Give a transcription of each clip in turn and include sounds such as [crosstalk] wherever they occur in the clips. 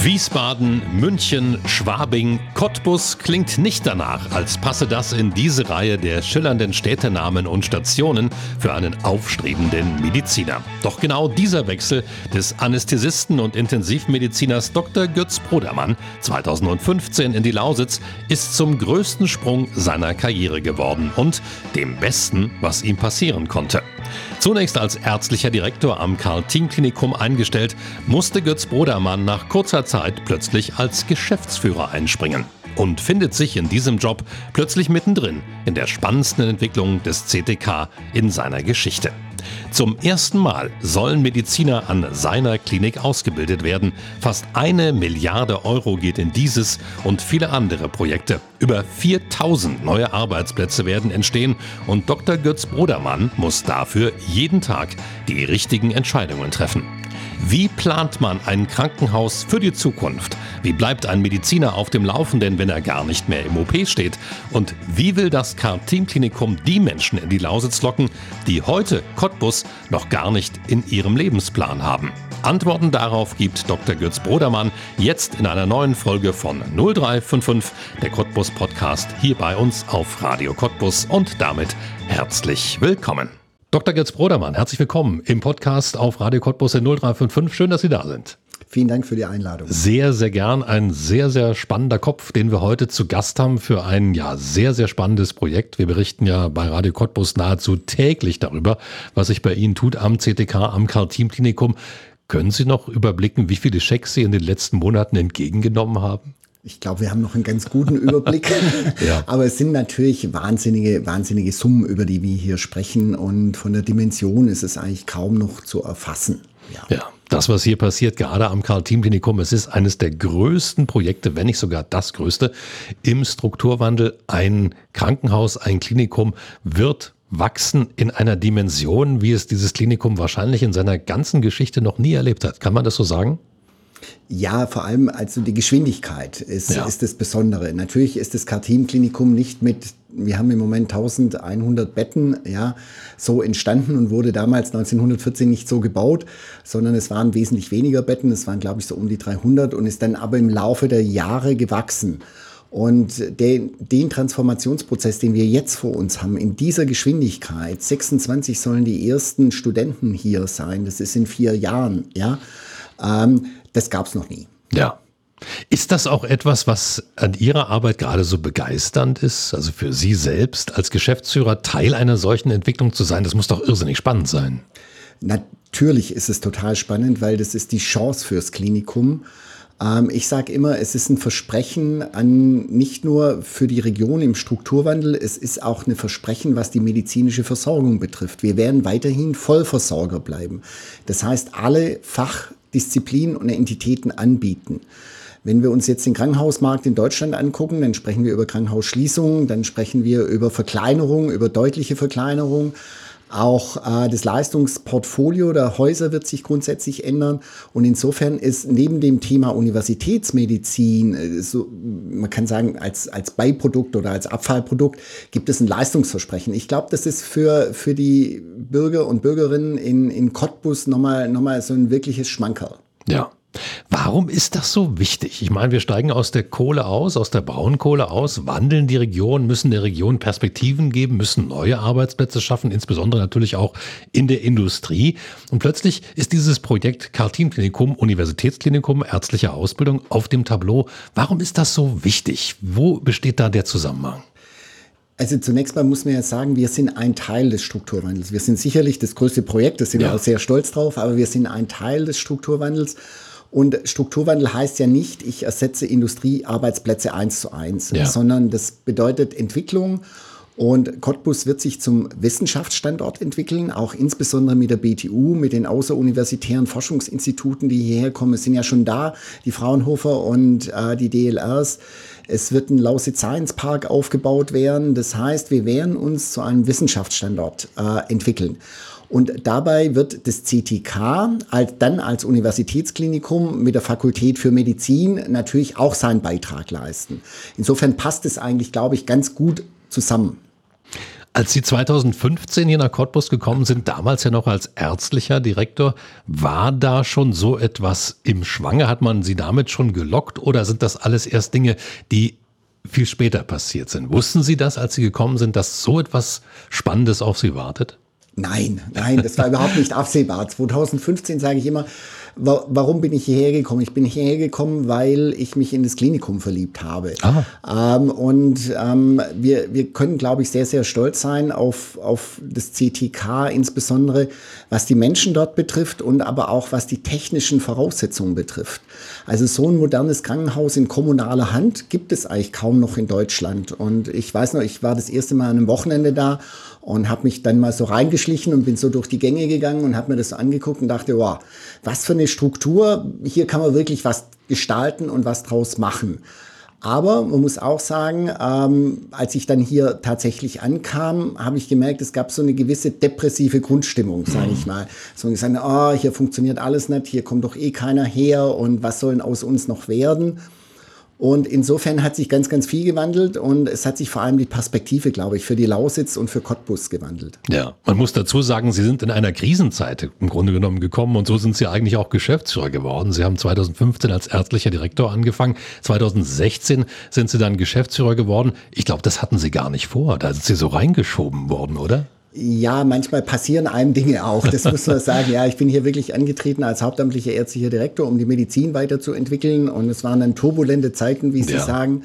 Wiesbaden, München, Schwabing, Cottbus klingt nicht danach, als passe das in diese Reihe der schillernden Städtenamen und Stationen für einen aufstrebenden Mediziner. Doch genau dieser Wechsel des Anästhesisten und Intensivmediziners Dr. Götz Brodermann 2015 in die Lausitz ist zum größten Sprung seiner Karriere geworden und dem besten, was ihm passieren konnte. Zunächst als ärztlicher Direktor am Karl-Team-Klinikum eingestellt, musste Götz Brodermann nach kurzer Zeit plötzlich als Geschäftsführer einspringen und findet sich in diesem Job plötzlich mittendrin in der spannendsten Entwicklung des CTK in seiner Geschichte. Zum ersten Mal sollen Mediziner an seiner Klinik ausgebildet werden. Fast eine Milliarde Euro geht in dieses und viele andere Projekte. Über 4000 neue Arbeitsplätze werden entstehen und Dr. Götz Brodermann muss dafür jeden Tag die richtigen Entscheidungen treffen. Wie plant man ein Krankenhaus für die Zukunft? Wie bleibt ein Mediziner auf dem Laufenden, wenn er gar nicht mehr im OP steht? Und wie will das Karl-Team-Klinikum die Menschen in die Lausitz locken, die heute Cottbus noch gar nicht in ihrem Lebensplan haben? Antworten darauf gibt Dr. Götz Brodermann jetzt in einer neuen Folge von 0355, der Cottbus Podcast, hier bei uns auf Radio Cottbus und damit herzlich willkommen. Dr. Götz Brodermann, herzlich willkommen im Podcast auf Radio Cottbus in 0355. Schön, dass Sie da sind. Vielen Dank für die Einladung. Sehr, sehr gern. Ein sehr, sehr spannender Kopf, den wir heute zu Gast haben für ein ja sehr, sehr spannendes Projekt. Wir berichten ja bei Radio Cottbus nahezu täglich darüber, was sich bei Ihnen tut am CTK, am Karl-Team-Klinikum. Können Sie noch überblicken, wie viele Schecks Sie in den letzten Monaten entgegengenommen haben? Ich glaube, wir haben noch einen ganz guten Überblick. [laughs] ja. Aber es sind natürlich wahnsinnige, wahnsinnige Summen, über die wir hier sprechen. Und von der Dimension ist es eigentlich kaum noch zu erfassen. Ja. ja. Das, was hier passiert, gerade am Karl-Team-Klinikum, es ist eines der größten Projekte, wenn nicht sogar das größte, im Strukturwandel. Ein Krankenhaus, ein Klinikum wird wachsen in einer Dimension, wie es dieses Klinikum wahrscheinlich in seiner ganzen Geschichte noch nie erlebt hat. Kann man das so sagen? Ja, vor allem also die Geschwindigkeit ist, ja. ist das Besondere. Natürlich ist das Kartin-Klinikum nicht mit, wir haben im Moment 1100 Betten, ja, so entstanden und wurde damals 1914 nicht so gebaut, sondern es waren wesentlich weniger Betten, es waren glaube ich so um die 300 und ist dann aber im Laufe der Jahre gewachsen. Und den, den Transformationsprozess, den wir jetzt vor uns haben, in dieser Geschwindigkeit, 26 sollen die ersten Studenten hier sein, das ist in vier Jahren, ja, ähm, das gab es noch nie. Ja. Ist das auch etwas, was an Ihrer Arbeit gerade so begeisternd ist? Also für Sie selbst als Geschäftsführer Teil einer solchen Entwicklung zu sein, das muss doch irrsinnig spannend sein. Natürlich ist es total spannend, weil das ist die Chance fürs Klinikum. Ähm, ich sage immer, es ist ein Versprechen an nicht nur für die Region im Strukturwandel, es ist auch ein Versprechen, was die medizinische Versorgung betrifft. Wir werden weiterhin Vollversorger bleiben. Das heißt, alle Fach Disziplinen und Entitäten anbieten. Wenn wir uns jetzt den Krankenhausmarkt in Deutschland angucken, dann sprechen wir über Krankenhausschließungen, dann sprechen wir über Verkleinerung, über deutliche Verkleinerung. Auch äh, das Leistungsportfolio der Häuser wird sich grundsätzlich ändern. Und insofern ist neben dem Thema Universitätsmedizin, äh, so, man kann sagen, als, als Beiprodukt oder als Abfallprodukt, gibt es ein Leistungsversprechen. Ich glaube, das ist für, für die Bürger und Bürgerinnen in, in Cottbus nochmal noch mal so ein wirkliches Schmankerl. Ja. Warum ist das so wichtig? Ich meine, wir steigen aus der Kohle aus, aus der Braunkohle aus, wandeln die Region, müssen der Region Perspektiven geben, müssen neue Arbeitsplätze schaffen, insbesondere natürlich auch in der Industrie. Und plötzlich ist dieses Projekt Kartin-Klinikum, Universitätsklinikum, ärztliche Ausbildung auf dem Tableau. Warum ist das so wichtig? Wo besteht da der Zusammenhang? Also zunächst mal muss man ja sagen, wir sind ein Teil des Strukturwandels. Wir sind sicherlich das größte Projekt, da sind ja. wir auch sehr stolz drauf, aber wir sind ein Teil des Strukturwandels. Und Strukturwandel heißt ja nicht, ich ersetze Industriearbeitsplätze eins zu eins, ja. sondern das bedeutet Entwicklung. Und Cottbus wird sich zum Wissenschaftsstandort entwickeln, auch insbesondere mit der BTU, mit den außeruniversitären Forschungsinstituten, die hierher kommen. Es sind ja schon da, die Fraunhofer und äh, die DLRs. Es wird ein Lausitz Science Park aufgebaut werden. Das heißt, wir werden uns zu einem Wissenschaftsstandort äh, entwickeln. Und dabei wird das CTK als, dann als Universitätsklinikum mit der Fakultät für Medizin natürlich auch seinen Beitrag leisten. Insofern passt es eigentlich, glaube ich, ganz gut zusammen. Als Sie 2015 hier nach Cottbus gekommen sind, damals ja noch als ärztlicher Direktor, war da schon so etwas im Schwange? Hat man Sie damit schon gelockt oder sind das alles erst Dinge, die viel später passiert sind? Wussten Sie das, als Sie gekommen sind, dass so etwas Spannendes auf Sie wartet? Nein, nein, das war [laughs] überhaupt nicht absehbar. 2015 sage ich immer, warum bin ich hierher gekommen? Ich bin hierher gekommen, weil ich mich in das Klinikum verliebt habe. Ähm, und ähm, wir, wir können, glaube ich, sehr, sehr stolz sein auf, auf das CTK, insbesondere was die Menschen dort betrifft und aber auch was die technischen Voraussetzungen betrifft. Also so ein modernes Krankenhaus in kommunaler Hand gibt es eigentlich kaum noch in Deutschland. Und ich weiß noch, ich war das erste Mal an einem Wochenende da und habe mich dann mal so reingeschlichen und bin so durch die Gänge gegangen und habe mir das so angeguckt und dachte, wow, was für eine Struktur, hier kann man wirklich was gestalten und was draus machen. Aber man muss auch sagen, ähm, als ich dann hier tatsächlich ankam, habe ich gemerkt, es gab so eine gewisse depressive Grundstimmung, sage ich mal. So gesagt, oh, hier funktioniert alles nicht, hier kommt doch eh keiner her und was sollen aus uns noch werden? Und insofern hat sich ganz, ganz viel gewandelt und es hat sich vor allem die Perspektive, glaube ich, für die Lausitz und für Cottbus gewandelt. Ja, man muss dazu sagen, Sie sind in einer Krisenzeit im Grunde genommen gekommen und so sind Sie eigentlich auch Geschäftsführer geworden. Sie haben 2015 als ärztlicher Direktor angefangen. 2016 sind Sie dann Geschäftsführer geworden. Ich glaube, das hatten Sie gar nicht vor. Da sind Sie so reingeschoben worden, oder? Ja, manchmal passieren einem Dinge auch. Das muss man [laughs] sagen. Ja, ich bin hier wirklich angetreten als hauptamtlicher ärztlicher Direktor, um die Medizin weiterzuentwickeln. Und es waren dann turbulente Zeiten, wie Sie ja. sagen.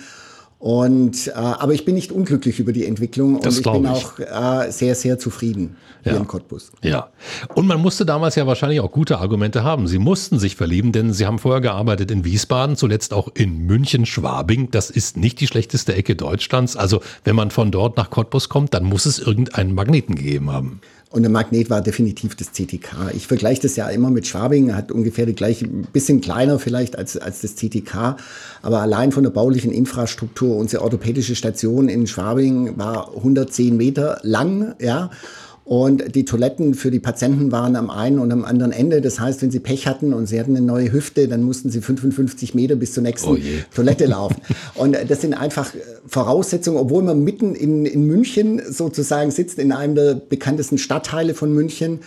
Und, äh, aber ich bin nicht unglücklich über die Entwicklung das und ich bin ich. auch äh, sehr, sehr zufrieden hier ja. in Cottbus. Ja. Und man musste damals ja wahrscheinlich auch gute Argumente haben. Sie mussten sich verlieben, denn Sie haben vorher gearbeitet in Wiesbaden, zuletzt auch in München, Schwabing. Das ist nicht die schlechteste Ecke Deutschlands. Also wenn man von dort nach Cottbus kommt, dann muss es irgendeinen Magneten gegeben haben. Und der Magnet war definitiv das CTK. Ich vergleiche das ja immer mit Schwabing, hat ungefähr die gleiche, bisschen kleiner vielleicht als, als das CTK. Aber allein von der baulichen Infrastruktur, unsere orthopädische Station in Schwabing war 110 Meter lang, ja. Und die Toiletten für die Patienten waren am einen und am anderen Ende. Das heißt, wenn sie Pech hatten und sie hatten eine neue Hüfte, dann mussten sie 55 Meter bis zur nächsten oh [laughs] Toilette laufen. Und das sind einfach äh, Voraussetzungen, obwohl man mitten in, in München sozusagen sitzt, in einem der bekanntesten Stadtteile von München,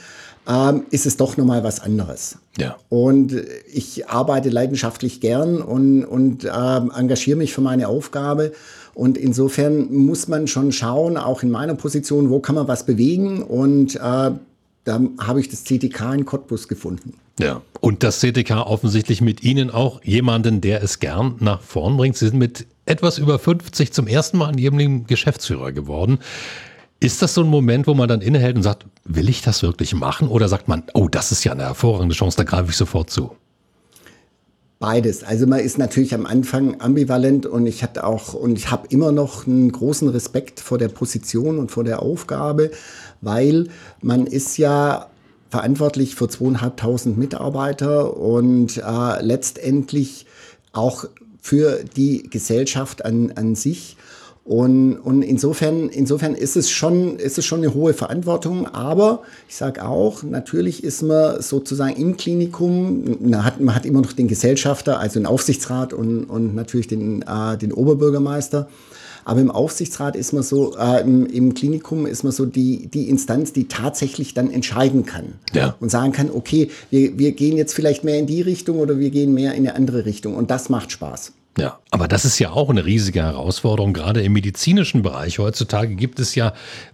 ähm, ist es doch nochmal was anderes. Ja. Und ich arbeite leidenschaftlich gern und, und äh, engagiere mich für meine Aufgabe. Und insofern muss man schon schauen, auch in meiner Position, wo kann man was bewegen. Und äh, da habe ich das CTK in Cottbus gefunden. Ja, und das CTK offensichtlich mit Ihnen auch jemanden, der es gern nach vorn bringt. Sie sind mit etwas über 50 zum ersten Mal in Ihrem Leben Geschäftsführer geworden. Ist das so ein Moment, wo man dann innehält und sagt, will ich das wirklich machen? Oder sagt man, oh, das ist ja eine hervorragende Chance, da greife ich sofort zu? Beides. Also man ist natürlich am Anfang ambivalent und ich hatte auch und ich habe immer noch einen großen Respekt vor der Position und vor der Aufgabe, weil man ist ja verantwortlich für zweieinhalbtausend Mitarbeiter und äh, letztendlich auch für die Gesellschaft an, an sich. Und, und insofern, insofern ist es schon, ist es schon eine hohe Verantwortung. Aber ich sage auch, natürlich ist man sozusagen im Klinikum, man hat, man hat immer noch den Gesellschafter, also den Aufsichtsrat und, und natürlich den, äh, den Oberbürgermeister. Aber im Aufsichtsrat ist man so, äh, im, im, Klinikum ist man so die, die Instanz, die tatsächlich dann entscheiden kann. Ja. Und sagen kann, okay, wir, wir gehen jetzt vielleicht mehr in die Richtung oder wir gehen mehr in eine andere Richtung. Und das macht Spaß. Ja, aber das ist ja auch eine riesige Herausforderung. Gerade im medizinischen Bereich heutzutage gibt es ja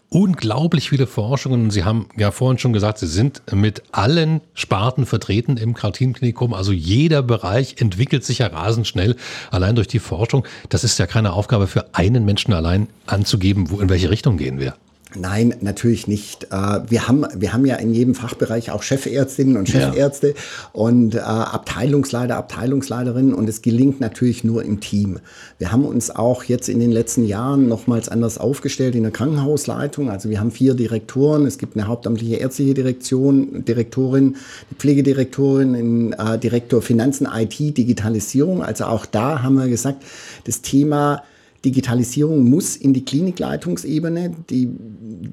unglaublich viele Forschungen. Sie haben ja vorhin schon gesagt, Sie sind mit allen Sparten vertreten im Kartin-Klinikum. Also jeder Bereich entwickelt sich ja rasend schnell, allein durch die Forschung. Das ist ja keine Aufgabe für einen Menschen allein anzugeben, wo in welche Richtung gehen wir. Nein, natürlich nicht. Äh, wir haben, wir haben ja in jedem Fachbereich auch Chefärztinnen und Chefärzte ja. und äh, Abteilungsleiter, Abteilungsleiterinnen und es gelingt natürlich nur im Team. Wir haben uns auch jetzt in den letzten Jahren nochmals anders aufgestellt in der Krankenhausleitung. Also wir haben vier Direktoren. Es gibt eine hauptamtliche ärztliche Direktion, Direktorin, Pflegedirektorin, einen äh, Direktor Finanzen, IT, Digitalisierung. Also auch da haben wir gesagt, das Thema Digitalisierung muss in die Klinikleitungsebene. Die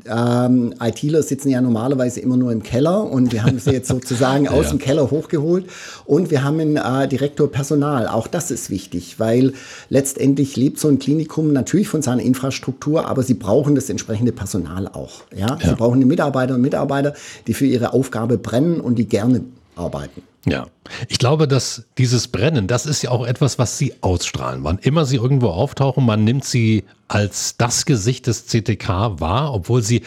ähm, ITler sitzen ja normalerweise immer nur im Keller und wir haben sie jetzt [laughs] sozusagen aus ja. dem Keller hochgeholt. Und wir haben einen äh, Direktor Personal. Auch das ist wichtig, weil letztendlich lebt so ein Klinikum natürlich von seiner Infrastruktur, aber sie brauchen das entsprechende Personal auch. Ja? ja. Sie brauchen die Mitarbeiter und Mitarbeiter, die für ihre Aufgabe brennen und die gerne arbeiten. Ja, ich glaube, dass dieses Brennen, das ist ja auch etwas, was Sie ausstrahlen. Wann immer Sie irgendwo auftauchen, man nimmt Sie als das Gesicht des CTK wahr, obwohl Sie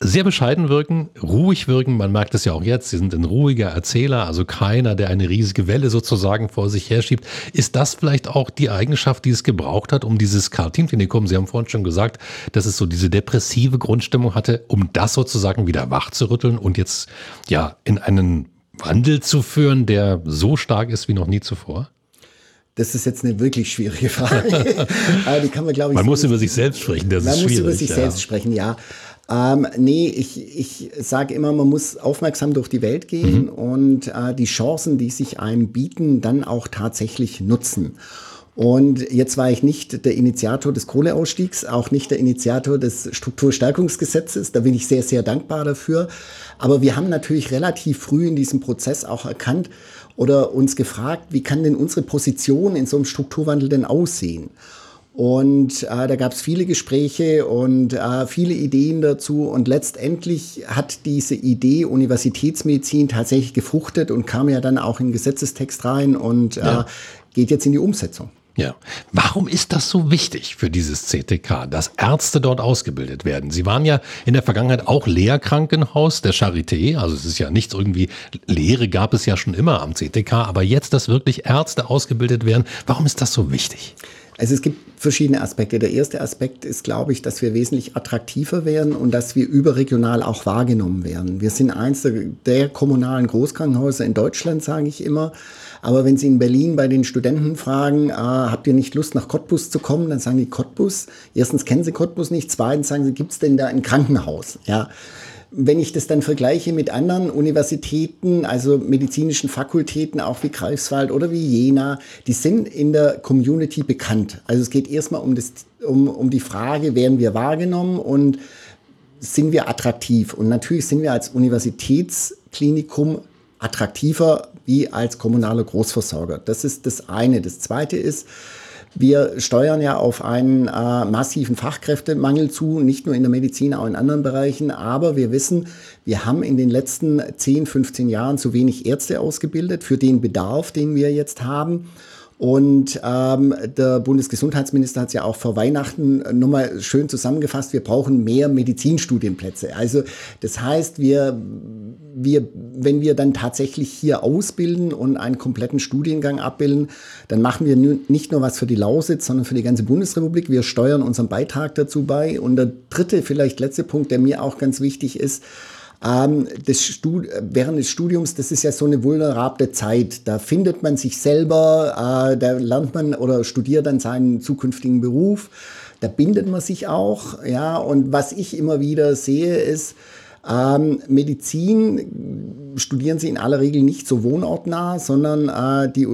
sehr bescheiden wirken, ruhig wirken. Man merkt es ja auch jetzt. Sie sind ein ruhiger Erzähler, also keiner, der eine riesige Welle sozusagen vor sich herschiebt. Ist das vielleicht auch die Eigenschaft, die es gebraucht hat, um dieses Kartin-Klinikum, Sie haben vorhin schon gesagt, dass es so diese depressive Grundstimmung hatte, um das sozusagen wieder wach zu rütteln und jetzt ja in einen Wandel zu führen, der so stark ist wie noch nie zuvor? Das ist jetzt eine wirklich schwierige Frage. [laughs] die kann man, glaube ich, man muss über sich selbst sprechen, das ist schwierig. Man muss über sich ja. selbst sprechen, ja. Ähm, nee, ich, ich sage immer, man muss aufmerksam durch die Welt gehen mhm. und äh, die Chancen, die sich einem bieten, dann auch tatsächlich nutzen. Und jetzt war ich nicht der Initiator des Kohleausstiegs, auch nicht der Initiator des Strukturstärkungsgesetzes. Da bin ich sehr, sehr dankbar dafür. Aber wir haben natürlich relativ früh in diesem Prozess auch erkannt oder uns gefragt, wie kann denn unsere Position in so einem Strukturwandel denn aussehen? Und äh, da gab es viele Gespräche und äh, viele Ideen dazu. Und letztendlich hat diese Idee Universitätsmedizin tatsächlich gefruchtet und kam ja dann auch in den Gesetzestext rein und äh, ja. geht jetzt in die Umsetzung. Ja. Warum ist das so wichtig für dieses CTK, dass Ärzte dort ausgebildet werden? Sie waren ja in der Vergangenheit auch Lehrkrankenhaus der Charité. Also es ist ja nichts irgendwie, Lehre gab es ja schon immer am CTK, aber jetzt, dass wirklich Ärzte ausgebildet werden, warum ist das so wichtig? Also es gibt verschiedene Aspekte. Der erste Aspekt ist, glaube ich, dass wir wesentlich attraktiver werden und dass wir überregional auch wahrgenommen werden. Wir sind eins der, der kommunalen Großkrankenhäuser in Deutschland, sage ich immer. Aber wenn Sie in Berlin bei den Studenten fragen, äh, habt ihr nicht Lust nach Cottbus zu kommen, dann sagen die Cottbus. Erstens kennen sie Cottbus nicht, zweitens sagen sie, gibt es denn da ein Krankenhaus? Ja. Wenn ich das dann vergleiche mit anderen Universitäten, also medizinischen Fakultäten, auch wie Greifswald oder wie Jena, die sind in der Community bekannt. Also es geht erstmal um, das, um, um die Frage, werden wir wahrgenommen und sind wir attraktiv? Und natürlich sind wir als Universitätsklinikum attraktiver wie als kommunaler Großversorger. Das ist das eine. Das zweite ist, wir steuern ja auf einen äh, massiven Fachkräftemangel zu, nicht nur in der Medizin, auch in anderen Bereichen. Aber wir wissen, wir haben in den letzten 10, 15 Jahren zu wenig Ärzte ausgebildet für den Bedarf, den wir jetzt haben. Und ähm, der Bundesgesundheitsminister hat es ja auch vor Weihnachten nochmal schön zusammengefasst, wir brauchen mehr Medizinstudienplätze. Also das heißt, wir, wir, wenn wir dann tatsächlich hier ausbilden und einen kompletten Studiengang abbilden, dann machen wir nicht nur was für die Lausitz, sondern für die ganze Bundesrepublik. Wir steuern unseren Beitrag dazu bei. Und der dritte, vielleicht letzte Punkt, der mir auch ganz wichtig ist, ähm, Stud während des Studiums, das ist ja so eine vulnerable Zeit. Da findet man sich selber, äh, da lernt man oder studiert dann seinen zukünftigen Beruf. Da bindet man sich auch, ja. Und was ich immer wieder sehe, ist, ähm, Medizin studieren sie in aller Regel nicht so wohnortnah, sondern äh, die,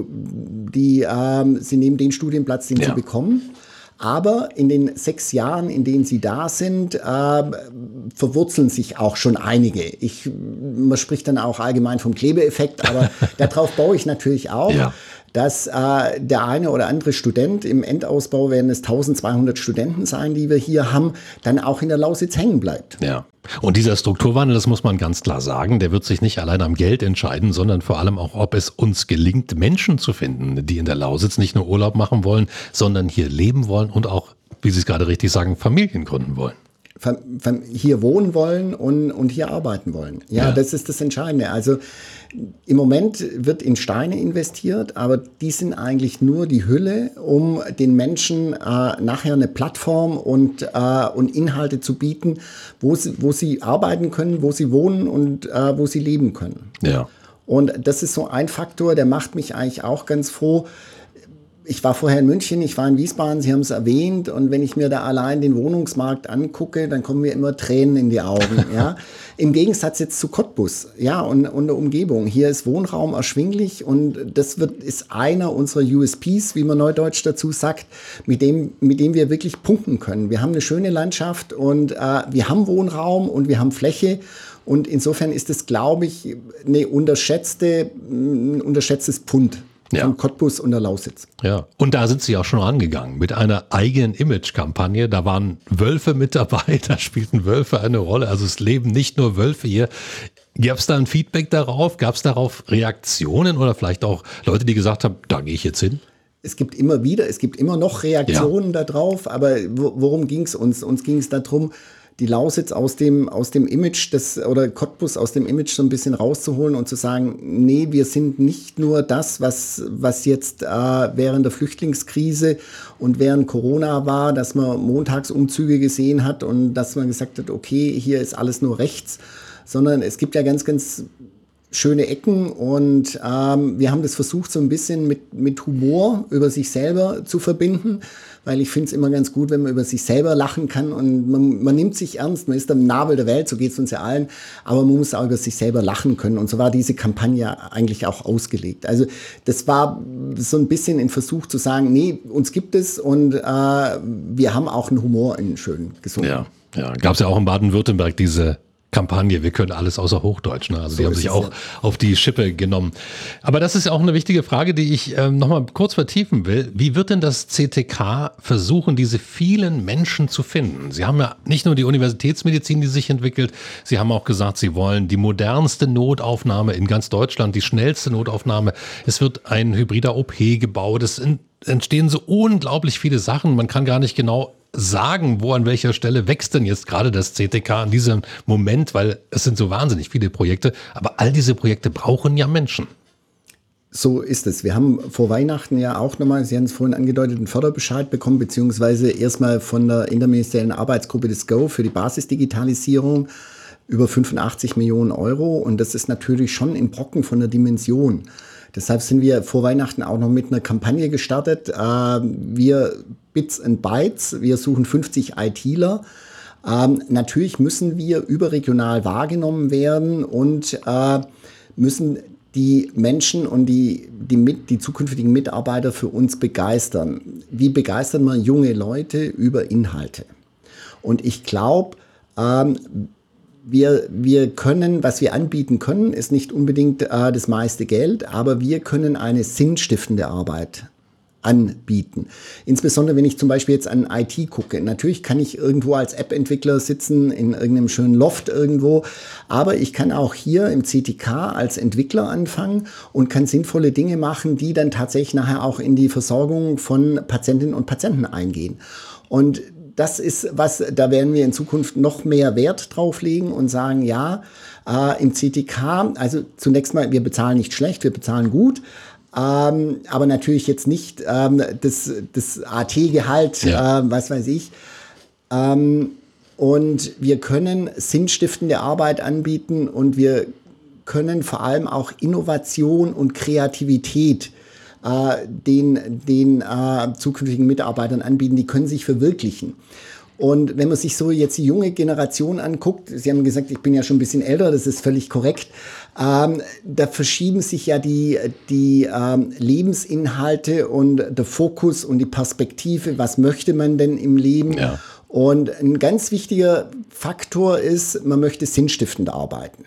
die, äh, sie nehmen den Studienplatz, den ja. sie bekommen. Aber in den sechs Jahren, in denen sie da sind, äh, verwurzeln sich auch schon einige. Ich, man spricht dann auch allgemein vom Klebeeffekt, aber [laughs] darauf baue ich natürlich auch. Ja dass äh, der eine oder andere Student im Endausbau werden es 1200 Studenten sein, die wir hier haben, dann auch in der Lausitz hängen bleibt. Ja. Und dieser Strukturwandel, das muss man ganz klar sagen, der wird sich nicht allein am Geld entscheiden, sondern vor allem auch, ob es uns gelingt, Menschen zu finden, die in der Lausitz nicht nur Urlaub machen wollen, sondern hier leben wollen und auch, wie Sie es gerade richtig sagen, Familien gründen wollen hier wohnen wollen und, und hier arbeiten wollen. Ja, ja, das ist das Entscheidende. Also im Moment wird in Steine investiert, aber die sind eigentlich nur die Hülle, um den Menschen äh, nachher eine Plattform und, äh, und Inhalte zu bieten, wo sie, wo sie arbeiten können, wo sie wohnen und äh, wo sie leben können. Ja. Und das ist so ein Faktor, der macht mich eigentlich auch ganz froh ich war vorher in München, ich war in Wiesbaden, Sie haben es erwähnt, und wenn ich mir da allein den Wohnungsmarkt angucke, dann kommen mir immer Tränen in die Augen. [laughs] ja. Im Gegensatz jetzt zu Cottbus, ja, und, und der Umgebung. Hier ist Wohnraum erschwinglich und das wird, ist einer unserer USPs, wie man neudeutsch dazu sagt, mit dem, mit dem wir wirklich punkten können. Wir haben eine schöne Landschaft und äh, wir haben Wohnraum und wir haben Fläche. Und insofern ist es, glaube ich, eine unterschätzte, ein unterschätztes Pund ja. von Cottbus und der Lausitz. Ja, und da sind Sie auch schon rangegangen mit einer eigenen Image-Kampagne. Da waren Wölfe mit dabei, [laughs] da spielten Wölfe eine Rolle. Also es leben nicht nur Wölfe hier. Gab es da ein Feedback darauf? Gab es darauf Reaktionen oder vielleicht auch Leute, die gesagt haben, da gehe ich jetzt hin? Es gibt immer wieder, es gibt immer noch Reaktionen ja. darauf, aber worum ging es uns? Uns ging es darum, die Lausitz aus dem, aus dem Image des, oder Cottbus aus dem Image so ein bisschen rauszuholen und zu sagen, nee, wir sind nicht nur das, was, was jetzt äh, während der Flüchtlingskrise und während Corona war, dass man Montagsumzüge gesehen hat und dass man gesagt hat, okay, hier ist alles nur rechts, sondern es gibt ja ganz, ganz schöne Ecken und ähm, wir haben das versucht, so ein bisschen mit, mit Humor über sich selber zu verbinden weil ich finde es immer ganz gut, wenn man über sich selber lachen kann und man, man nimmt sich ernst, man ist der Nabel der Welt, so geht es uns ja allen, aber man muss auch über sich selber lachen können und so war diese Kampagne eigentlich auch ausgelegt. Also das war so ein bisschen ein Versuch zu sagen, nee, uns gibt es und äh, wir haben auch einen Humor in schön gesungen. Ja, ja. gab es ja auch in Baden-Württemberg diese Kampagne. Wir können alles außer Hochdeutsch. Ne? Also so die haben sich auch ja. auf die Schippe genommen. Aber das ist ja auch eine wichtige Frage, die ich ähm, nochmal kurz vertiefen will. Wie wird denn das CTK versuchen, diese vielen Menschen zu finden? Sie haben ja nicht nur die Universitätsmedizin, die sich entwickelt, Sie haben auch gesagt, Sie wollen die modernste Notaufnahme in ganz Deutschland, die schnellste Notaufnahme. Es wird ein hybrider OP gebaut. Es entstehen so unglaublich viele Sachen. Man kann gar nicht genau sagen, wo an welcher Stelle wächst denn jetzt gerade das CTK in diesem Moment, weil es sind so wahnsinnig viele Projekte, aber all diese Projekte brauchen ja Menschen. So ist es. Wir haben vor Weihnachten ja auch nochmal, Sie haben es vorhin angedeutet, einen Förderbescheid bekommen, beziehungsweise erstmal von der interministeriellen Arbeitsgruppe des GO für die Basisdigitalisierung über 85 Millionen Euro. Und das ist natürlich schon ein Brocken von der Dimension. Deshalb sind wir vor Weihnachten auch noch mit einer Kampagne gestartet. Äh, wir Bits and Bytes, wir suchen 50 ITler. Ähm, natürlich müssen wir überregional wahrgenommen werden und äh, müssen die Menschen und die, die, mit, die zukünftigen Mitarbeiter für uns begeistern. Wie begeistern wir junge Leute über Inhalte? Und ich glaube, ähm, wir, wir können, was wir anbieten können, ist nicht unbedingt äh, das meiste Geld, aber wir können eine sinnstiftende Arbeit anbieten. Insbesondere wenn ich zum Beispiel jetzt an IT gucke. Natürlich kann ich irgendwo als App-Entwickler sitzen in irgendeinem schönen Loft irgendwo, aber ich kann auch hier im CTK als Entwickler anfangen und kann sinnvolle Dinge machen, die dann tatsächlich nachher auch in die Versorgung von Patientinnen und Patienten eingehen. Und das ist was, da werden wir in Zukunft noch mehr Wert drauf legen und sagen, ja, äh, im CTK, also zunächst mal, wir bezahlen nicht schlecht, wir bezahlen gut, ähm, aber natürlich jetzt nicht ähm, das, das AT-Gehalt, ja. äh, was weiß ich. Ähm, und wir können sinnstiftende Arbeit anbieten und wir können vor allem auch Innovation und Kreativität äh, den, den äh, zukünftigen Mitarbeitern anbieten. Die können sich verwirklichen. Und wenn man sich so jetzt die junge Generation anguckt, Sie haben gesagt, ich bin ja schon ein bisschen älter, das ist völlig korrekt, ähm, da verschieben sich ja die, die ähm, Lebensinhalte und der Fokus und die Perspektive, was möchte man denn im Leben? Ja. Und ein ganz wichtiger Faktor ist, man möchte sinnstiftend arbeiten.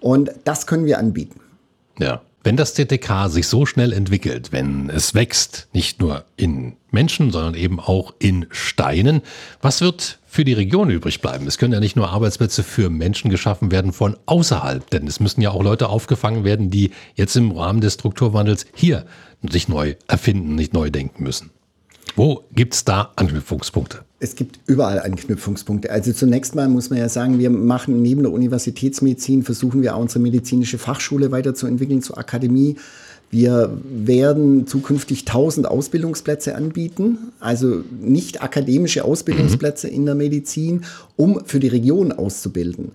Und das können wir anbieten. Ja. Wenn das TTK sich so schnell entwickelt, wenn es wächst, nicht nur in Menschen, sondern eben auch in Steinen, was wird für die Region übrig bleiben? Es können ja nicht nur Arbeitsplätze für Menschen geschaffen werden von außerhalb, denn es müssen ja auch Leute aufgefangen werden, die jetzt im Rahmen des Strukturwandels hier sich neu erfinden, nicht neu denken müssen. Wo gibt es da Anknüpfungspunkte? Es gibt überall Anknüpfungspunkte. Also zunächst mal muss man ja sagen, wir machen neben der Universitätsmedizin, versuchen wir auch unsere medizinische Fachschule weiterzuentwickeln zur Akademie. Wir werden zukünftig 1000 Ausbildungsplätze anbieten, also nicht akademische Ausbildungsplätze mhm. in der Medizin, um für die Region auszubilden.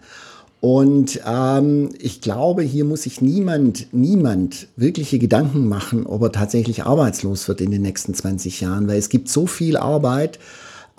Und ähm, ich glaube, hier muss sich niemand, niemand wirkliche Gedanken machen, ob er tatsächlich arbeitslos wird in den nächsten 20 Jahren, weil es gibt so viel Arbeit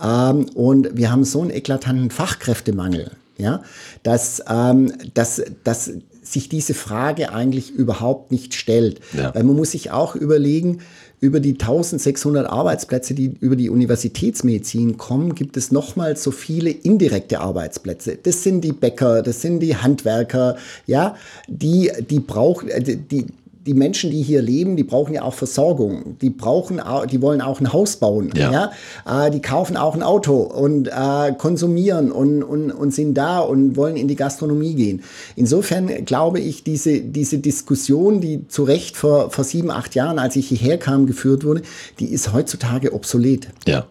ähm, und wir haben so einen eklatanten Fachkräftemangel, ja, dass, ähm, dass, dass sich diese Frage eigentlich überhaupt nicht stellt. Ja. Weil man muss sich auch überlegen, über die 1600 Arbeitsplätze, die über die Universitätsmedizin kommen, gibt es nochmal so viele indirekte Arbeitsplätze. Das sind die Bäcker, das sind die Handwerker, ja, die, die brauchen, äh, die, die Menschen, die hier leben, die brauchen ja auch Versorgung. Die brauchen, die wollen auch ein Haus bauen. Ja. ja? Äh, die kaufen auch ein Auto und äh, konsumieren und, und, und sind da und wollen in die Gastronomie gehen. Insofern glaube ich, diese, diese Diskussion, die zu Recht vor, vor sieben, acht Jahren, als ich hierher kam, geführt wurde, die ist heutzutage obsolet. Ja.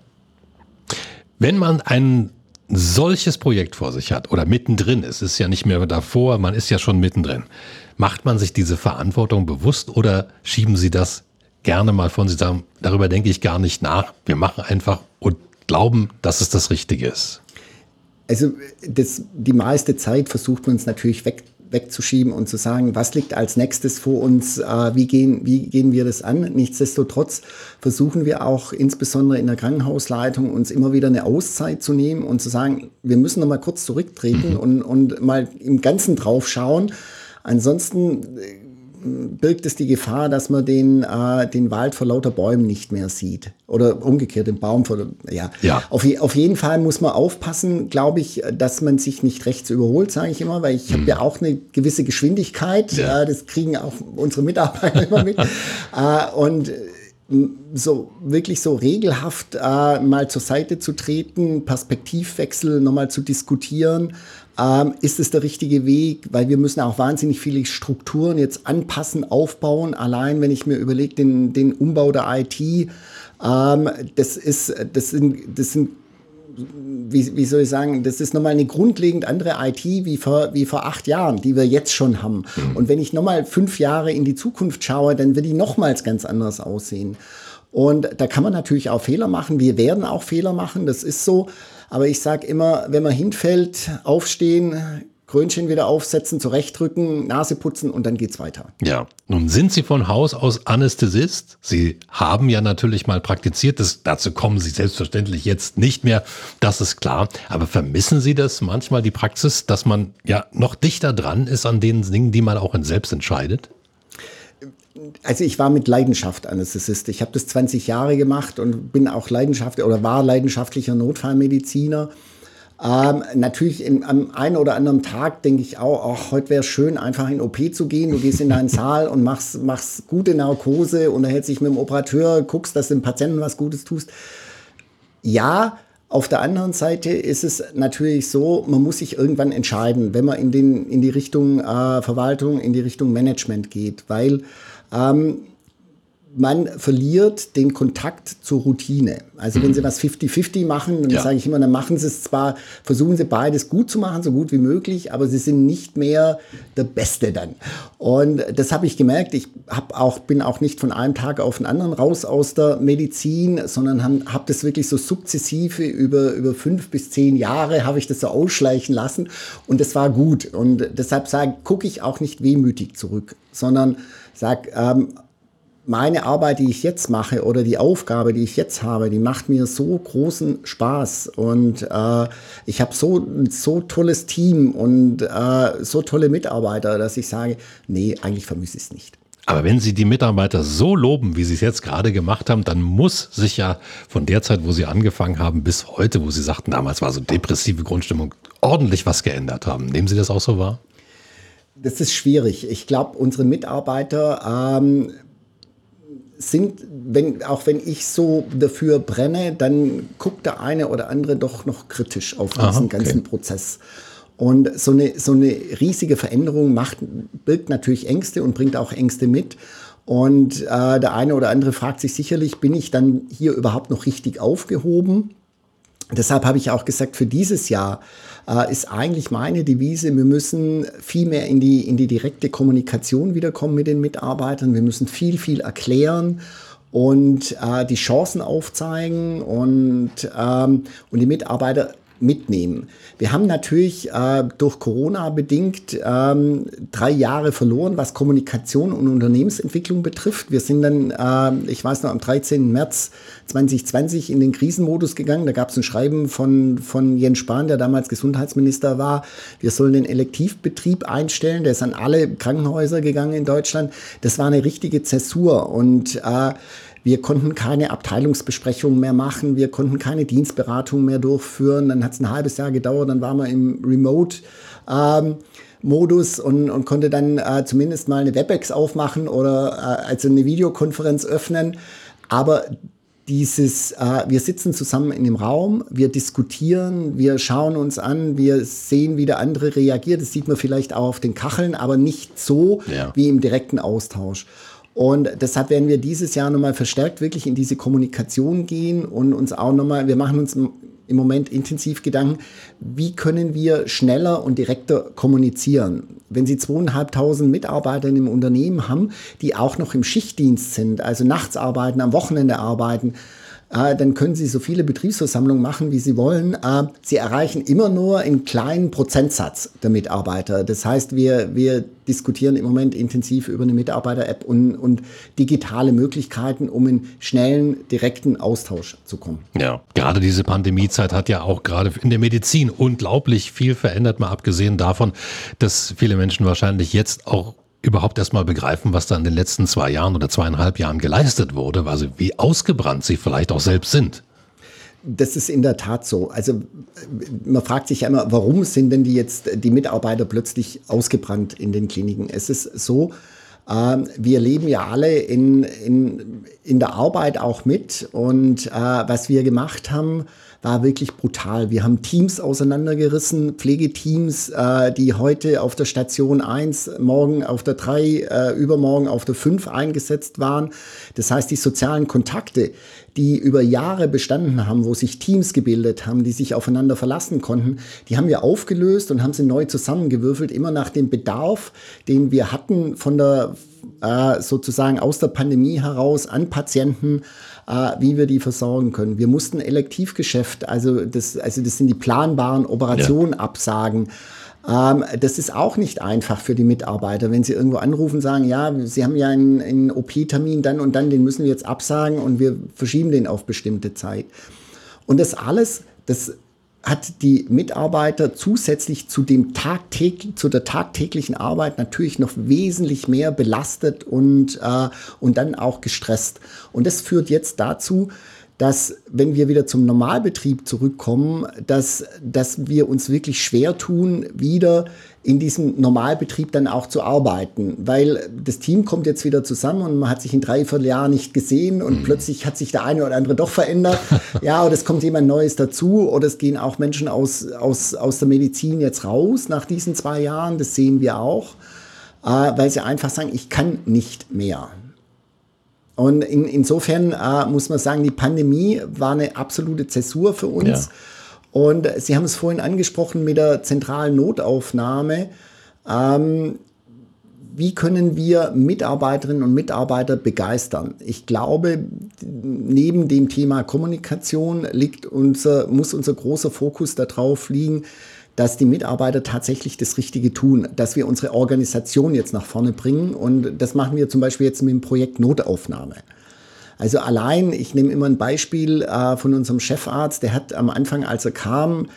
Wenn man ein solches Projekt vor sich hat oder mittendrin, es ist ja nicht mehr davor, man ist ja schon mittendrin Macht man sich diese Verantwortung bewusst oder schieben Sie das gerne mal von sich sagen, darüber denke ich gar nicht nach. Wir machen einfach und glauben, dass es das Richtige ist. Also das, die meiste Zeit versucht man es natürlich weg, wegzuschieben und zu sagen, was liegt als nächstes vor uns, äh, wie, gehen, wie gehen wir das an. Nichtsdestotrotz versuchen wir auch insbesondere in der Krankenhausleitung uns immer wieder eine Auszeit zu nehmen und zu sagen, wir müssen noch mal kurz zurücktreten mhm. und, und mal im Ganzen drauf schauen Ansonsten äh, birgt es die Gefahr, dass man den, äh, den Wald vor lauter Bäumen nicht mehr sieht. Oder umgekehrt, den Baum vor, ja. ja. Auf, auf jeden Fall muss man aufpassen, glaube ich, dass man sich nicht rechts überholt, sage ich immer, weil ich hm. habe ja auch eine gewisse Geschwindigkeit. Ja. Äh, das kriegen auch unsere Mitarbeiter [laughs] immer mit. äh, und so wirklich so regelhaft äh, mal zur Seite zu treten, Perspektivwechsel nochmal zu diskutieren, ähm, ist es der richtige Weg, weil wir müssen auch wahnsinnig viele Strukturen jetzt anpassen, aufbauen. Allein wenn ich mir überlege, den, den Umbau der IT, ähm, das ist, das sind, das sind wie, wie, soll ich sagen, das ist nochmal eine grundlegend andere IT wie vor, wie vor acht Jahren, die wir jetzt schon haben. Mhm. Und wenn ich nochmal fünf Jahre in die Zukunft schaue, dann wird die nochmals ganz anders aussehen. Und da kann man natürlich auch Fehler machen. Wir werden auch Fehler machen, das ist so. Aber ich sage immer, wenn man hinfällt, aufstehen, Krönchen wieder aufsetzen, zurechtrücken, Nase putzen und dann geht's weiter. Ja, nun sind Sie von Haus aus Anästhesist. Sie haben ja natürlich mal praktiziert. Das, dazu kommen Sie selbstverständlich jetzt nicht mehr. Das ist klar. Aber vermissen Sie das manchmal die Praxis, dass man ja noch dichter dran ist an den Dingen, die man auch in selbst entscheidet? Also ich war mit Leidenschaft Anästhesist. Ich habe das 20 Jahre gemacht und bin auch leidenschaftlich oder war leidenschaftlicher Notfallmediziner. Ähm, natürlich in, am einen oder anderen Tag denke ich auch, ach, heute wäre es schön, einfach in OP zu gehen. Du gehst in deinen [laughs] Saal und machst, machst gute Narkose, unterhältst dich mit dem Operateur, guckst, dass du dem Patienten was Gutes tust. Ja, auf der anderen Seite ist es natürlich so, man muss sich irgendwann entscheiden, wenn man in, den, in die Richtung äh, Verwaltung, in die Richtung Management geht, weil ähm, man verliert den Kontakt zur Routine. Also wenn Sie was 50-50 machen, dann ja. sage ich immer, dann machen Sie es zwar, versuchen Sie beides gut zu machen, so gut wie möglich, aber Sie sind nicht mehr der Beste dann. Und das habe ich gemerkt. Ich hab auch, bin auch nicht von einem Tag auf den anderen raus aus der Medizin, sondern habe hab das wirklich so sukzessive über, über fünf bis zehn Jahre habe ich das so ausschleichen lassen und das war gut. Und deshalb sage, gucke ich auch nicht wehmütig zurück, sondern sag, ähm, meine Arbeit, die ich jetzt mache oder die Aufgabe, die ich jetzt habe, die macht mir so großen Spaß und äh, ich habe so so tolles Team und äh, so tolle Mitarbeiter, dass ich sage, nee, eigentlich vermisse ich es nicht. Aber wenn Sie die Mitarbeiter so loben, wie Sie es jetzt gerade gemacht haben, dann muss sich ja von der Zeit, wo Sie angefangen haben, bis heute, wo Sie sagten, damals war so depressive Grundstimmung, ordentlich was geändert haben. Nehmen Sie das auch so wahr? Das ist schwierig. Ich glaube, unsere Mitarbeiter ähm, sind, wenn, auch wenn ich so dafür brenne, dann guckt der eine oder andere doch noch kritisch auf diesen Aha, okay. ganzen Prozess. Und so eine, so eine riesige Veränderung macht, birgt natürlich Ängste und bringt auch Ängste mit. Und äh, der eine oder andere fragt sich sicherlich, bin ich dann hier überhaupt noch richtig aufgehoben? Deshalb habe ich auch gesagt, für dieses Jahr äh, ist eigentlich meine Devise, wir müssen viel mehr in die, in die direkte Kommunikation wiederkommen mit den Mitarbeitern. Wir müssen viel, viel erklären und äh, die Chancen aufzeigen und, ähm, und die Mitarbeiter mitnehmen. Wir haben natürlich äh, durch Corona bedingt ähm, drei Jahre verloren, was Kommunikation und Unternehmensentwicklung betrifft. Wir sind dann, äh, ich weiß noch, am 13. März 2020 in den Krisenmodus gegangen. Da gab es ein Schreiben von, von Jens Spahn, der damals Gesundheitsminister war. Wir sollen den Elektivbetrieb einstellen. Der ist an alle Krankenhäuser gegangen in Deutschland. Das war eine richtige Zäsur und äh, wir konnten keine Abteilungsbesprechungen mehr machen, wir konnten keine Dienstberatung mehr durchführen. Dann hat es ein halbes Jahr gedauert, dann waren wir im Remote. Ähm, Modus und, und konnte dann äh, zumindest mal eine WebEx aufmachen oder äh, also eine Videokonferenz öffnen. Aber dieses, äh, wir sitzen zusammen in dem Raum, wir diskutieren, wir schauen uns an, wir sehen, wie der andere reagiert. Das sieht man vielleicht auch auf den Kacheln, aber nicht so ja. wie im direkten Austausch. Und deshalb werden wir dieses Jahr nochmal verstärkt wirklich in diese Kommunikation gehen und uns auch nochmal, wir machen uns im Moment intensiv Gedanken, wie können wir schneller und direkter kommunizieren. Wenn Sie zweieinhalbtausend Mitarbeiter einem Unternehmen haben, die auch noch im Schichtdienst sind, also nachts arbeiten, am Wochenende arbeiten, äh, dann können Sie so viele Betriebsversammlungen machen, wie Sie wollen. Äh, Sie erreichen immer nur einen kleinen Prozentsatz der Mitarbeiter. Das heißt, wir, wir diskutieren im Moment intensiv über eine Mitarbeiter-App und, und digitale Möglichkeiten, um in schnellen, direkten Austausch zu kommen. Ja, gerade diese Pandemiezeit hat ja auch gerade in der Medizin unglaublich viel verändert, mal abgesehen davon, dass viele Menschen wahrscheinlich jetzt auch überhaupt erstmal begreifen, was da in den letzten zwei Jahren oder zweieinhalb Jahren geleistet wurde, also wie ausgebrannt sie vielleicht auch selbst sind. Das ist in der Tat so. Also man fragt sich ja immer, warum sind denn die jetzt die Mitarbeiter plötzlich ausgebrannt in den Kliniken? Es ist so, äh, wir leben ja alle in, in, in der Arbeit auch mit und äh, was wir gemacht haben, war wirklich brutal. Wir haben Teams auseinandergerissen, Pflegeteams, äh, die heute auf der Station 1, morgen auf der 3, äh, übermorgen auf der 5 eingesetzt waren. Das heißt, die sozialen Kontakte, die über Jahre bestanden haben, wo sich Teams gebildet haben, die sich aufeinander verlassen konnten, die haben wir aufgelöst und haben sie neu zusammengewürfelt, immer nach dem Bedarf, den wir hatten von der äh, sozusagen aus der Pandemie heraus an Patienten, äh, wie wir die versorgen können. Wir mussten Elektivgeschäft, also das, also das sind die planbaren Operationen ja. absagen. Ähm, das ist auch nicht einfach für die Mitarbeiter, wenn sie irgendwo anrufen, sagen, ja, sie haben ja einen, einen OP-Termin dann und dann, den müssen wir jetzt absagen und wir verschieben den auf bestimmte Zeit. Und das alles, das hat die Mitarbeiter zusätzlich zu, dem tagtäglich, zu der tagtäglichen Arbeit natürlich noch wesentlich mehr belastet und, äh, und dann auch gestresst. Und das führt jetzt dazu, dass wenn wir wieder zum Normalbetrieb zurückkommen, dass, dass wir uns wirklich schwer tun, wieder in diesem Normalbetrieb dann auch zu arbeiten, weil das Team kommt jetzt wieder zusammen und man hat sich in drei Vierteljahren nicht gesehen und mhm. plötzlich hat sich der eine oder andere doch verändert. [laughs] ja, oder es kommt jemand Neues dazu oder es gehen auch Menschen aus, aus, aus der Medizin jetzt raus nach diesen zwei Jahren, das sehen wir auch, äh, weil sie einfach sagen, ich kann nicht mehr. Und in, insofern äh, muss man sagen, die Pandemie war eine absolute Zäsur für uns. Ja. Und Sie haben es vorhin angesprochen mit der zentralen Notaufnahme. Ähm, wie können wir Mitarbeiterinnen und Mitarbeiter begeistern? Ich glaube, neben dem Thema Kommunikation liegt unser, muss unser großer Fokus darauf liegen, dass die Mitarbeiter tatsächlich das Richtige tun, dass wir unsere Organisation jetzt nach vorne bringen. Und das machen wir zum Beispiel jetzt mit dem Projekt Notaufnahme. Also allein, ich nehme immer ein Beispiel äh, von unserem Chefarzt, der hat am Anfang, als er kam,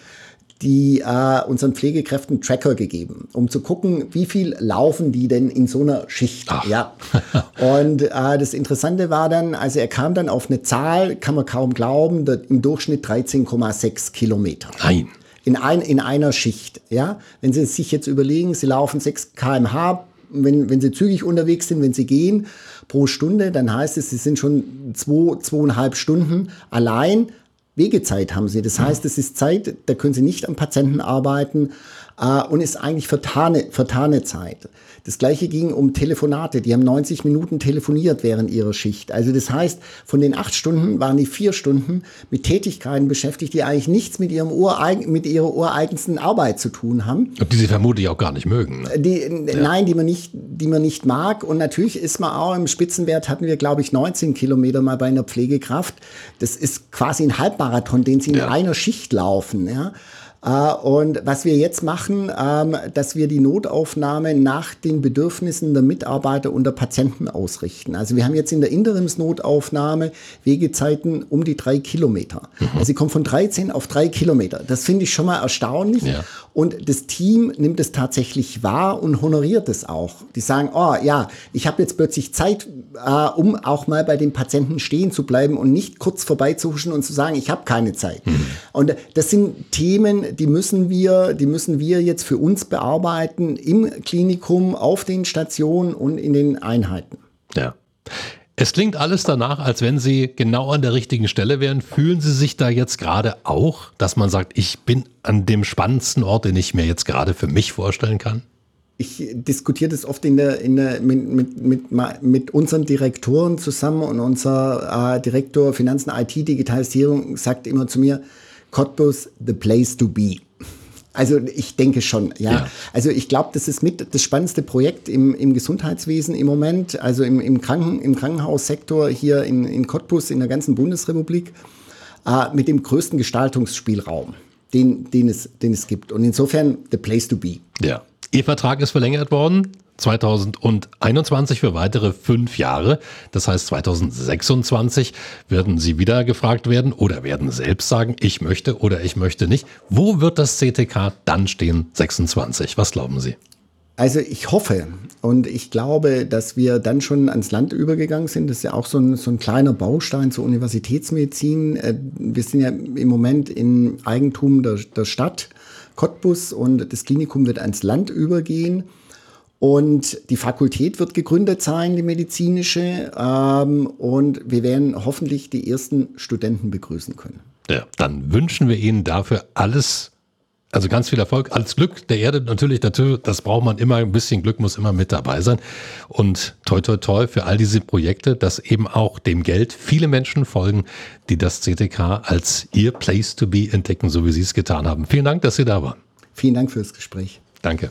die äh, unseren Pflegekräften Tracker gegeben, um zu gucken, wie viel laufen die denn in so einer Schicht. Ach. Ja. Und äh, das Interessante war dann, also er kam dann auf eine Zahl, kann man kaum glauben, im Durchschnitt 13,6 Kilometer. Nein. In, ein, in einer Schicht. Ja? Wenn Sie sich jetzt überlegen, Sie laufen 6 kmh wenn, wenn sie zügig unterwegs sind, wenn sie gehen pro Stunde, dann heißt es, sie sind schon zwei, zweieinhalb Stunden allein. Wegezeit haben sie. Das heißt, es ist Zeit, da können sie nicht am Patienten arbeiten. äh, und ist eigentlich vertane, vertane Zeit. Das gleiche ging um Telefonate. Die haben 90 Minuten telefoniert während ihrer Schicht. Also das heißt, von den acht Stunden waren die vier Stunden mit Tätigkeiten beschäftigt, die eigentlich nichts mit, ihrem ureig mit ihrer ureigensten Arbeit zu tun haben. Und die sie vermutlich auch gar nicht mögen. Ne? Die, ja. Nein, die man, nicht, die man nicht mag. Und natürlich ist man auch im Spitzenwert, hatten wir, glaube ich, 19 Kilometer mal bei einer Pflegekraft. Das ist quasi ein Halbmarathon, den sie in ja. einer Schicht laufen. Ja. Äh, und was wir jetzt machen, ähm, dass wir die Notaufnahme nach den Bedürfnissen der Mitarbeiter und der Patienten ausrichten. Also wir haben jetzt in der Interimsnotaufnahme Wegezeiten um die drei Kilometer. Mhm. Also sie kommen von 13 auf drei Kilometer. Das finde ich schon mal erstaunlich. Ja. Und das Team nimmt es tatsächlich wahr und honoriert es auch. Die sagen, oh ja, ich habe jetzt plötzlich Zeit, äh, um auch mal bei den Patienten stehen zu bleiben und nicht kurz vorbeizuhuschen und zu sagen, ich habe keine Zeit. Mhm. Und das sind Themen, die müssen wir, die müssen wir jetzt für uns bearbeiten im Klinikum, auf den Stationen und in den Einheiten. Ja. Es klingt alles danach, als wenn Sie genau an der richtigen Stelle wären. Fühlen Sie sich da jetzt gerade auch, dass man sagt, ich bin an dem spannendsten Ort, den ich mir jetzt gerade für mich vorstellen kann? Ich diskutiere das oft in der, in der, mit, mit, mit, mit unseren Direktoren zusammen und unser äh, Direktor Finanzen, IT, Digitalisierung sagt immer zu mir, Cottbus, the place to be. Also ich denke schon, ja. ja. Also ich glaube, das ist mit das spannendste Projekt im, im Gesundheitswesen im Moment, also im, im, Kranken, im Krankenhaussektor hier in, in Cottbus, in der ganzen Bundesrepublik, äh, mit dem größten Gestaltungsspielraum, den, den, es, den es gibt. Und insofern the place to be. Ja. Ihr Vertrag ist verlängert worden. 2021 für weitere fünf Jahre. Das heißt, 2026 werden Sie wieder gefragt werden oder werden selbst sagen, ich möchte oder ich möchte nicht. Wo wird das CTK dann stehen, 26? Was glauben Sie? Also ich hoffe und ich glaube, dass wir dann schon ans Land übergegangen sind. Das ist ja auch so ein, so ein kleiner Baustein zur Universitätsmedizin. Äh, wir sind ja im Moment im Eigentum der, der Stadt Cottbus und das Klinikum wird ans Land übergehen. Und die Fakultät wird gegründet sein, die medizinische. Ähm, und wir werden hoffentlich die ersten Studenten begrüßen können. Ja, dann wünschen wir Ihnen dafür alles, also ganz viel Erfolg, alles Glück der Erde natürlich, natürlich, das braucht man immer, ein bisschen Glück muss immer mit dabei sein. Und toi toi toi für all diese Projekte, dass eben auch dem Geld viele Menschen folgen, die das CTK als ihr Place to be entdecken, so wie Sie es getan haben. Vielen Dank, dass Sie da waren. Vielen Dank fürs Gespräch. Danke.